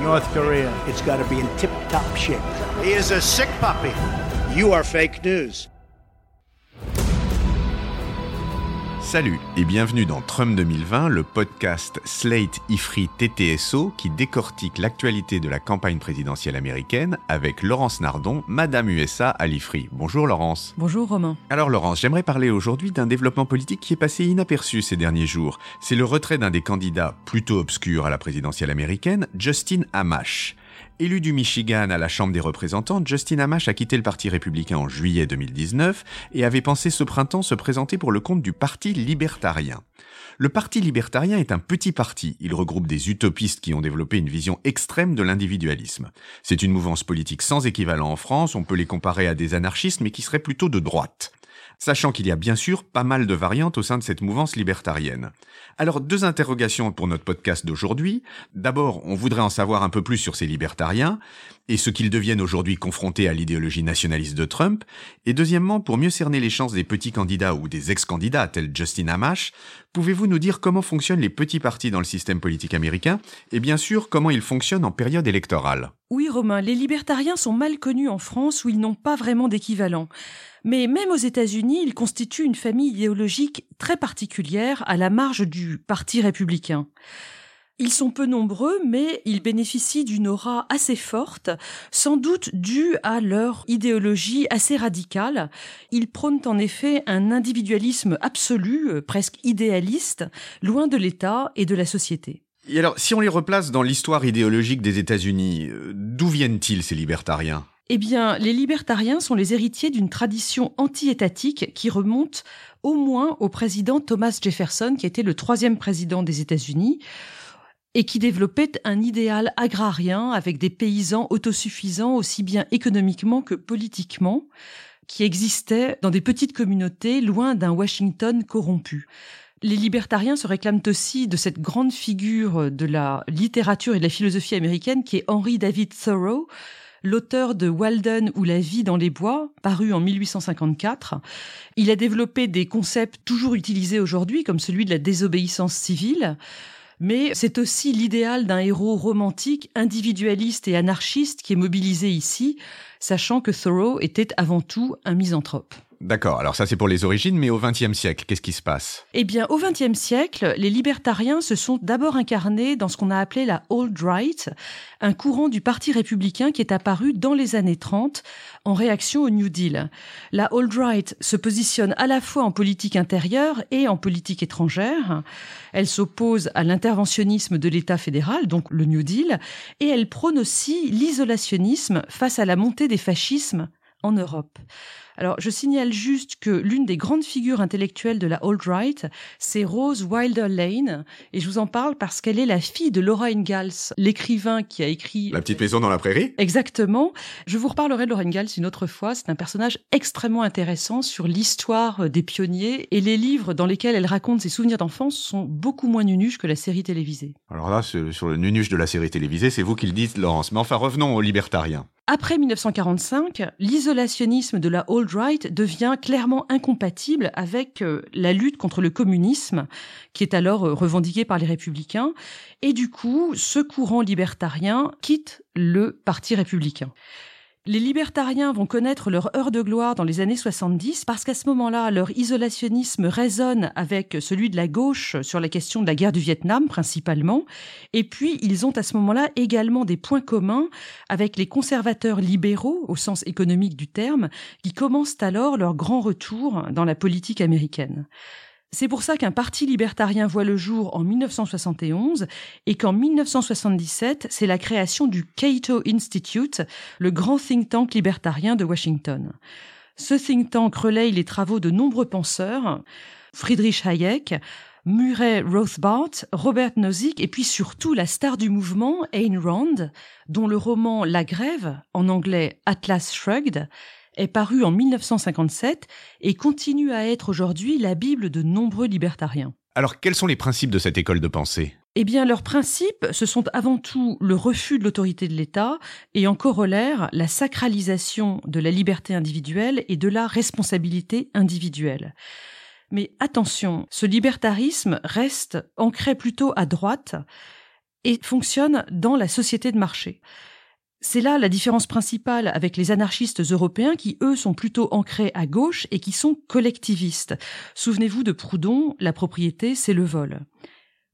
North Korea. It's got to be in tip top shape. He is a sick puppy. You are fake news. Salut et bienvenue dans Trump 2020, le podcast Slate Ifri TTSO qui décortique l'actualité de la campagne présidentielle américaine avec Laurence Nardon, Madame USA à l'Ifri. Bonjour Laurence. Bonjour Romain. Alors Laurence, j'aimerais parler aujourd'hui d'un développement politique qui est passé inaperçu ces derniers jours. C'est le retrait d'un des candidats plutôt obscurs à la présidentielle américaine, Justin Amash. Élu du Michigan à la Chambre des représentants, Justin Amash a quitté le Parti républicain en juillet 2019 et avait pensé ce printemps se présenter pour le compte du Parti libertarien. Le Parti libertarien est un petit parti. Il regroupe des utopistes qui ont développé une vision extrême de l'individualisme. C'est une mouvance politique sans équivalent en France, on peut les comparer à des anarchistes mais qui seraient plutôt de droite sachant qu'il y a bien sûr pas mal de variantes au sein de cette mouvance libertarienne. Alors deux interrogations pour notre podcast d'aujourd'hui. D'abord, on voudrait en savoir un peu plus sur ces libertariens et ce qu'ils deviennent aujourd'hui confrontés à l'idéologie nationaliste de Trump. Et deuxièmement, pour mieux cerner les chances des petits candidats ou des ex-candidats tels Justin Amash, pouvez-vous nous dire comment fonctionnent les petits partis dans le système politique américain et bien sûr comment ils fonctionnent en période électorale? Oui Romain, les libertariens sont mal connus en France où ils n'ont pas vraiment d'équivalent. Mais même aux États-Unis, ils constituent une famille idéologique très particulière à la marge du Parti républicain. Ils sont peu nombreux, mais ils bénéficient d'une aura assez forte, sans doute due à leur idéologie assez radicale. Ils prônent en effet un individualisme absolu, euh, presque idéaliste, loin de l'État et de la société. Et alors, si on les replace dans l'histoire idéologique des États-Unis, euh, d'où viennent-ils ces libertariens? Eh bien, les libertariens sont les héritiers d'une tradition anti-étatique qui remonte au moins au président Thomas Jefferson, qui était le troisième président des États-Unis, et qui développait un idéal agrarien avec des paysans autosuffisants aussi bien économiquement que politiquement, qui existaient dans des petites communautés loin d'un Washington corrompu. Les libertariens se réclament aussi de cette grande figure de la littérature et de la philosophie américaine qui est Henry David Thoreau, l'auteur de Walden ou La vie dans les bois, paru en 1854. Il a développé des concepts toujours utilisés aujourd'hui, comme celui de la désobéissance civile, mais c'est aussi l'idéal d'un héros romantique, individualiste et anarchiste qui est mobilisé ici, sachant que Thoreau était avant tout un misanthrope. D'accord, alors ça c'est pour les origines, mais au XXe siècle, qu'est-ce qui se passe? Eh bien, au XXe siècle, les libertariens se sont d'abord incarnés dans ce qu'on a appelé la Old Right, un courant du Parti républicain qui est apparu dans les années 30 en réaction au New Deal. La Old Right se positionne à la fois en politique intérieure et en politique étrangère. Elle s'oppose à l'interventionnisme de l'État fédéral, donc le New Deal, et elle prône aussi l'isolationnisme face à la montée des fascismes en Europe. Alors, je signale juste que l'une des grandes figures intellectuelles de la alt-right, c'est Rose Wilder Lane, et je vous en parle parce qu'elle est la fille de Laura Ingalls, l'écrivain qui a écrit... La petite maison dans la prairie? Exactement. Je vous reparlerai de Laura Ingalls une autre fois. C'est un personnage extrêmement intéressant sur l'histoire des pionniers, et les livres dans lesquels elle raconte ses souvenirs d'enfance sont beaucoup moins nunuches que la série télévisée. Alors là, sur sur le nunuche de la série télévisée, c'est vous qui le dites, Laurence. Mais enfin, revenons aux libertariens. Après 1945, l'isolationnisme de la alt-right devient clairement incompatible avec euh, la lutte contre le communisme, qui est alors euh, revendiqué par les républicains, et du coup, ce courant libertarien quitte le Parti républicain. Les libertariens vont connaître leur heure de gloire dans les années 70 parce qu'à ce moment-là, leur isolationnisme résonne avec celui de la gauche sur la question de la guerre du Vietnam principalement. Et puis, ils ont à ce moment-là également des points communs avec les conservateurs libéraux au sens économique du terme qui commencent alors leur grand retour dans la politique américaine. C'est pour ça qu'un parti libertarien voit le jour en 1971 et qu'en 1977, c'est la création du Cato Institute, le grand think tank libertarien de Washington. Ce think tank relaye les travaux de nombreux penseurs, Friedrich Hayek, Murray Rothbard, Robert Nozick et puis surtout la star du mouvement, Ayn Rand, dont le roman La Grève, en anglais Atlas Shrugged, est paru en 1957 et continue à être aujourd'hui la Bible de nombreux libertariens. Alors quels sont les principes de cette école de pensée? Eh bien, leurs principes, ce sont avant tout le refus de l'autorité de l'État et en corollaire la sacralisation de la liberté individuelle et de la responsabilité individuelle. Mais attention, ce libertarisme reste ancré plutôt à droite et fonctionne dans la société de marché. C'est là la différence principale avec les anarchistes européens qui, eux, sont plutôt ancrés à gauche et qui sont collectivistes. Souvenez-vous de Proudhon, la propriété, c'est le vol.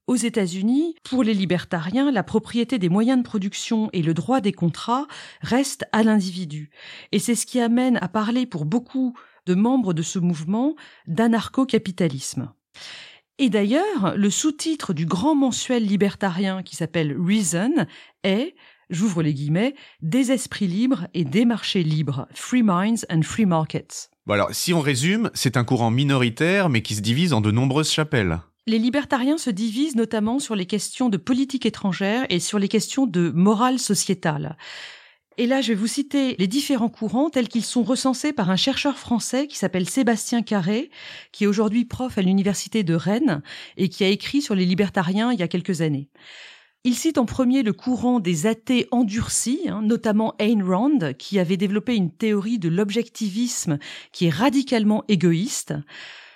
Aux États-Unis, pour les libertariens, la propriété des moyens de production et le droit des contrats restent à l'individu. Et c'est ce qui amène à parler pour beaucoup de membres de ce mouvement d'anarcho-capitalisme. Et d'ailleurs, le sous-titre du grand mensuel libertarien qui s'appelle Reason est, j'ouvre les guillemets, des esprits libres et des marchés libres, free minds and free markets. Bon alors, si on résume, c'est un courant minoritaire mais qui se divise en de nombreuses chapelles. Les libertariens se divisent notamment sur les questions de politique étrangère et sur les questions de morale sociétale. Et là, je vais vous citer les différents courants tels qu'ils sont recensés par un chercheur français qui s'appelle Sébastien Carré, qui est aujourd'hui prof à l'université de Rennes et qui a écrit sur les libertariens il y a quelques années. Il cite en premier le courant des athées endurcis, hein, notamment Ayn Rand, qui avait développé une théorie de l'objectivisme qui est radicalement égoïste.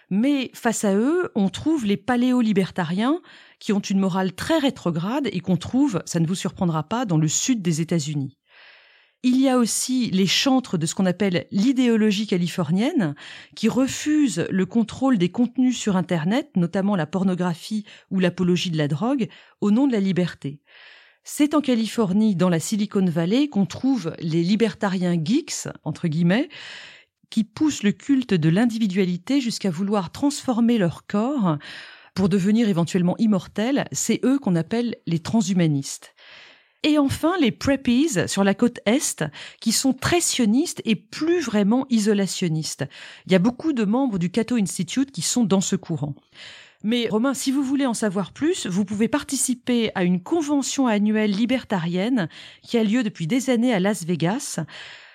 Mais face à eux, on trouve les paléo-libertariens qui ont une morale très rétrograde et qu'on trouve, ça ne vous surprendra pas, dans le sud des États-Unis. Il y a aussi les chantres de ce qu'on appelle l'idéologie californienne, qui refusent le contrôle des contenus sur Internet, notamment la pornographie ou l'apologie de la drogue, au nom de la liberté. C'est en Californie, dans la Silicon Valley, qu'on trouve les libertariens geeks, entre guillemets, qui poussent le culte de l'individualité jusqu'à vouloir transformer leur corps pour devenir éventuellement immortels. C'est eux qu'on appelle les transhumanistes. Et enfin, les preppies sur la côte Est, qui sont très sionistes et plus vraiment isolationnistes. Il y a beaucoup de membres du Cato Institute qui sont dans ce courant. Mais Romain, si vous voulez en savoir plus, vous pouvez participer à une convention annuelle libertarienne qui a lieu depuis des années à Las Vegas.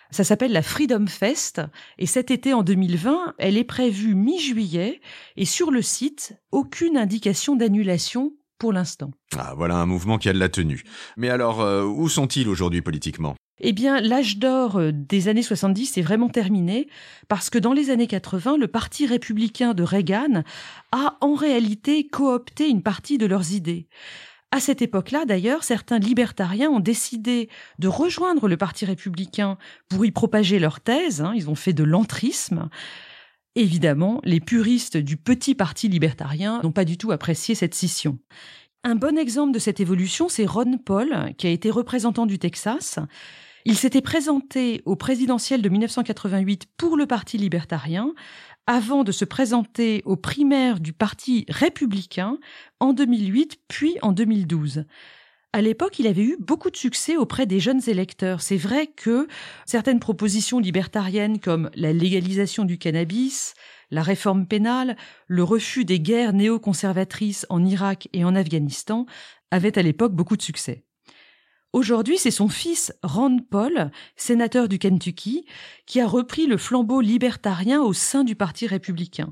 Ça s'appelle la Freedom Fest et cet été en 2020, elle est prévue mi-juillet et sur le site, aucune indication d'annulation pour l'instant. Ah, voilà un mouvement qui a de la tenue. Mais alors, euh, où sont-ils aujourd'hui politiquement? Eh bien, l'âge d'or euh, des années 70 est vraiment terminé parce que dans les années 80, le Parti républicain de Reagan a en réalité coopté une partie de leurs idées. À cette époque-là, d'ailleurs, certains libertariens ont décidé de rejoindre le Parti républicain pour y propager leur thèse. Hein. ils ont fait de l'entrisme. Évidemment, les puristes du petit parti libertarien n'ont pas du tout apprécié cette scission. Un bon exemple de cette évolution, c'est Ron Paul, qui a été représentant du Texas. Il s'était présenté au présidentiel de 1988 pour le Parti libertarien, avant de se présenter aux primaires du Parti républicain en 2008 puis en 2012. À l'époque, il avait eu beaucoup de succès auprès des jeunes électeurs. C'est vrai que certaines propositions libertariennes comme la légalisation du cannabis, la réforme pénale, le refus des guerres néoconservatrices en Irak et en Afghanistan avaient à l'époque beaucoup de succès. Aujourd'hui, c'est son fils Ron Paul, sénateur du Kentucky, qui a repris le flambeau libertarien au sein du Parti républicain.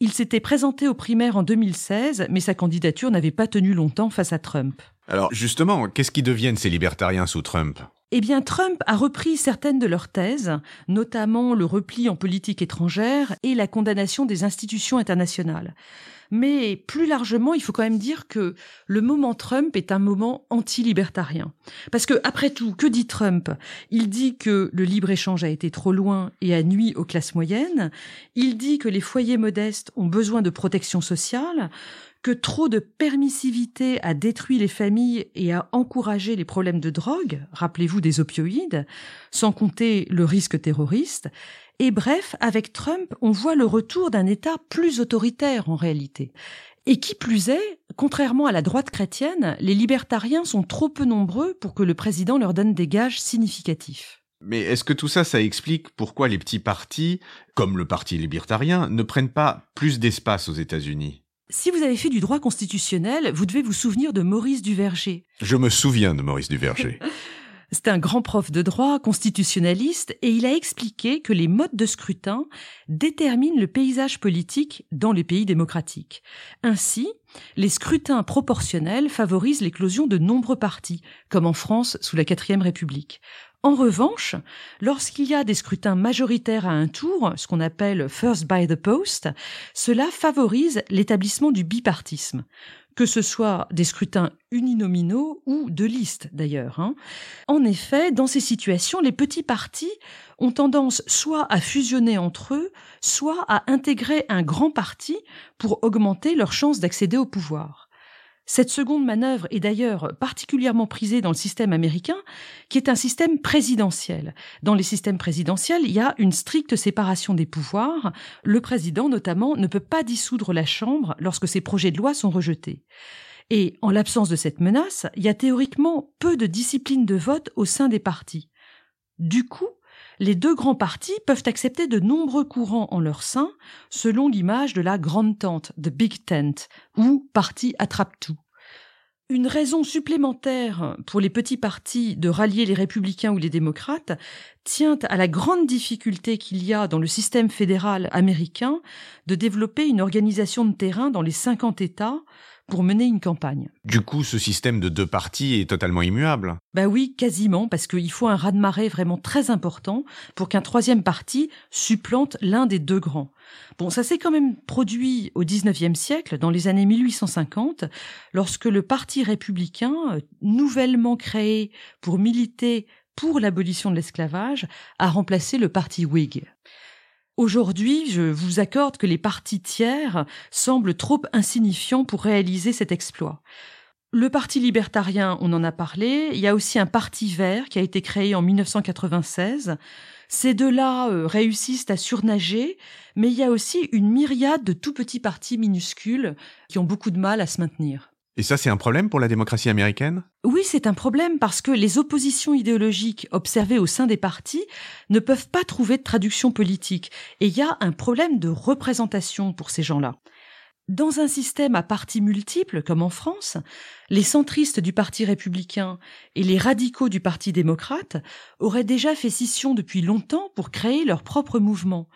Il s'était présenté aux primaires en 2016, mais sa candidature n'avait pas tenu longtemps face à Trump. Alors justement, qu'est-ce qui deviennent ces libertariens sous Trump? Eh bien, Trump a repris certaines de leurs thèses, notamment le repli en politique étrangère et la condamnation des institutions internationales. Mais plus largement, il faut quand même dire que le moment Trump est un moment anti-libertarien. Parce que, après tout, que dit Trump? Il dit que le libre-échange a été trop loin et a nuit aux classes moyennes. Il dit que les foyers modestes ont besoin de protection sociale trop de permissivité a détruit les familles et a encouragé les problèmes de drogue, rappelez-vous des opioïdes, sans compter le risque terroriste, et bref, avec Trump, on voit le retour d'un État plus autoritaire en réalité. Et qui plus est, contrairement à la droite chrétienne, les libertariens sont trop peu nombreux pour que le président leur donne des gages significatifs. Mais est-ce que tout ça, ça explique pourquoi les petits partis, comme le Parti libertarien, ne prennent pas plus d'espace aux États-Unis? Si vous avez fait du droit constitutionnel, vous devez vous souvenir de Maurice Duverger. Je me souviens de Maurice Duverger. C'est un grand prof de droit constitutionnaliste et il a expliqué que les modes de scrutin déterminent le paysage politique dans les pays démocratiques. Ainsi, les scrutins proportionnels favorisent l'éclosion de nombreux partis, comme en France sous la quatrième République. En revanche, lorsqu'il y a des scrutins majoritaires à un tour, ce qu'on appelle first by the post, cela favorise l'établissement du bipartisme que ce soit des scrutins uninominaux ou de listes d'ailleurs. Hein. En effet, dans ces situations, les petits partis ont tendance soit à fusionner entre eux, soit à intégrer un grand parti pour augmenter leurs chances d'accéder au pouvoir. Cette seconde manœuvre est d'ailleurs particulièrement prisée dans le système américain, qui est un système présidentiel. Dans les systèmes présidentiels, il y a une stricte séparation des pouvoirs. Le président, notamment, ne peut pas dissoudre la Chambre lorsque ses projets de loi sont rejetés. Et en l'absence de cette menace, il y a théoriquement peu de discipline de vote au sein des partis. Du coup, les deux grands partis peuvent accepter de nombreux courants en leur sein, selon l'image de la grande tente, de Big Tent, ou parti attrape-tout. Une raison supplémentaire pour les petits partis de rallier les républicains ou les démocrates tient à la grande difficulté qu'il y a dans le système fédéral américain de développer une organisation de terrain dans les 50 États pour mener une campagne. Du coup, ce système de deux partis est totalement immuable. Ben oui, quasiment, parce qu'il faut un raz-de-marée vraiment très important pour qu'un troisième parti supplante l'un des deux grands. Bon, ça s'est quand même produit au XIXe siècle, dans les années 1850, lorsque le Parti républicain, euh, nouvellement créé pour militer pour l'abolition de l'esclavage, a remplacé le Parti Whig. Aujourd'hui, je vous accorde que les partis tiers semblent trop insignifiants pour réaliser cet exploit. Le Parti libertarien, on en a parlé. Il y a aussi un Parti vert qui a été créé en 1996. Ces deux-là euh, réussissent à surnager, mais il y a aussi une myriade de tout petits partis minuscules qui ont beaucoup de mal à se maintenir. Et ça, c'est un problème pour la démocratie américaine? Oui, c'est un problème parce que les oppositions idéologiques observées au sein des partis ne peuvent pas trouver de traduction politique. Et il y a un problème de représentation pour ces gens-là. Dans un système à partis multiples, comme en France, les centristes du Parti républicain et les radicaux du Parti démocrate auraient déjà fait scission depuis longtemps pour créer leur propre mouvement.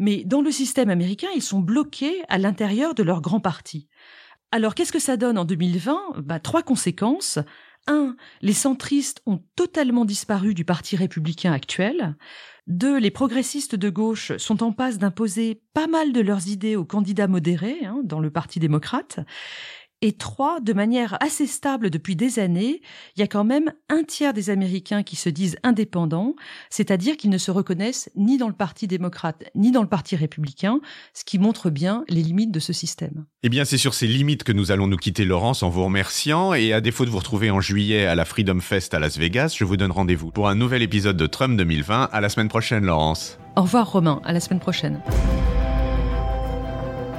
Mais dans le système américain, ils sont bloqués à l'intérieur de leur grand parti. Alors qu'est-ce que ça donne en 2020 bah, Trois conséquences. Un, les centristes ont totalement disparu du Parti républicain actuel. Deux, les progressistes de gauche sont en passe d'imposer pas mal de leurs idées aux candidats modérés hein, dans le Parti démocrate. Et trois, de manière assez stable depuis des années, il y a quand même un tiers des Américains qui se disent indépendants, c'est-à-dire qu'ils ne se reconnaissent ni dans le Parti démocrate ni dans le Parti républicain, ce qui montre bien les limites de ce système. Eh bien, c'est sur ces limites que nous allons nous quitter, Laurence, en vous remerciant. Et à défaut de vous retrouver en juillet à la Freedom Fest à Las Vegas, je vous donne rendez-vous pour un nouvel épisode de Trump 2020. À la semaine prochaine, Laurence. Au revoir, Romain. À la semaine prochaine.